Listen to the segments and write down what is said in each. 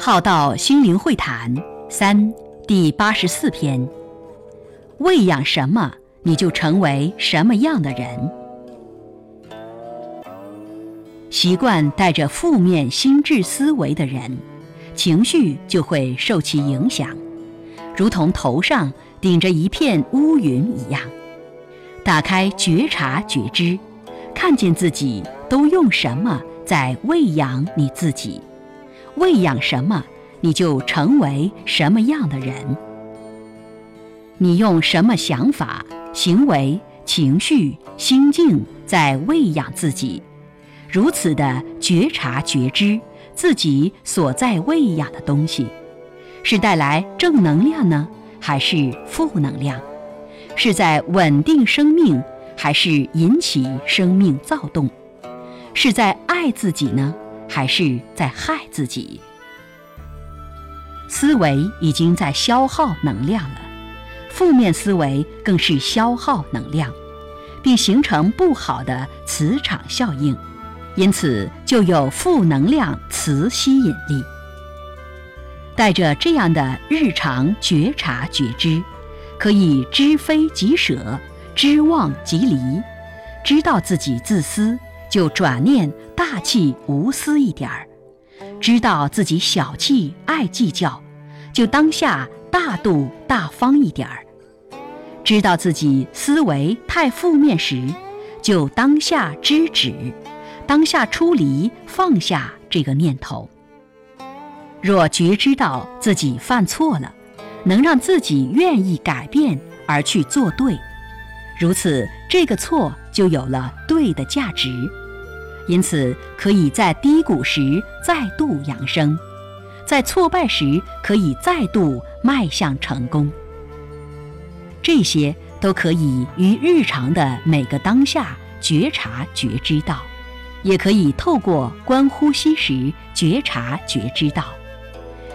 浩道心灵会谈三第八十四篇：喂养什么，你就成为什么样的人。习惯带着负面心智思维的人，情绪就会受其影响，如同头上顶着一片乌云一样。打开觉察觉知，看见自己都用什么在喂养你自己。喂养什么，你就成为什么样的人。你用什么想法、行为、情绪、心境在喂养自己？如此的觉察觉知自己所在喂养的东西，是带来正能量呢，还是负能量？是在稳定生命，还是引起生命躁动？是在爱自己呢？还是在害自己？思维已经在消耗能量了，负面思维更是消耗能量，并形成不好的磁场效应，因此就有负能量磁吸引力。带着这样的日常觉察觉知，可以知非即舍，知忘即离，知道自己自私。就转念大气无私一点儿，知道自己小气爱计较，就当下大度大方一点儿；知道自己思维太负面时，就当下知止，当下出离放下这个念头。若觉知到自己犯错了，能让自己愿意改变而去做对。如此，这个错就有了对的价值，因此可以在低谷时再度扬升，在挫败时可以再度迈向成功。这些都可以于日常的每个当下觉察觉知到，也可以透过观呼吸时觉察觉知到，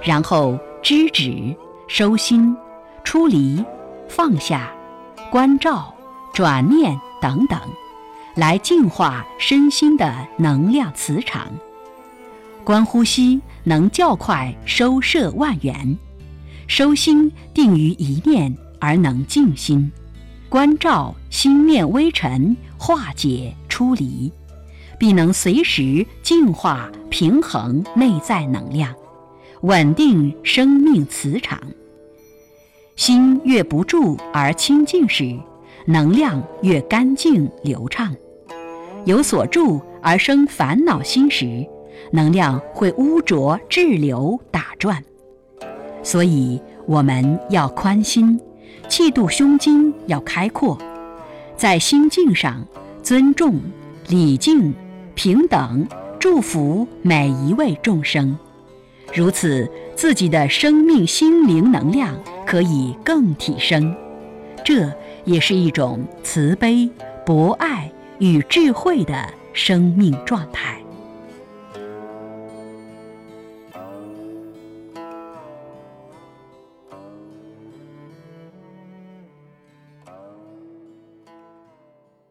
然后知止、收心、出离、放下、关照。转念等等，来净化身心的能量磁场。观呼吸能较快收摄万元，收心定于一念而能静心，观照心念微尘，化解出离，必能随时净化平衡内在能量，稳定生命磁场。心越不住而清净时。能量越干净流畅，有所住而生烦恼心时，能量会污浊滞留打转。所以我们要宽心，气度胸襟要开阔，在心境上尊重、礼敬、平等，祝福每一位众生。如此，自己的生命心灵能量可以更提升。这。也是一种慈悲、博爱与智慧的生命状态。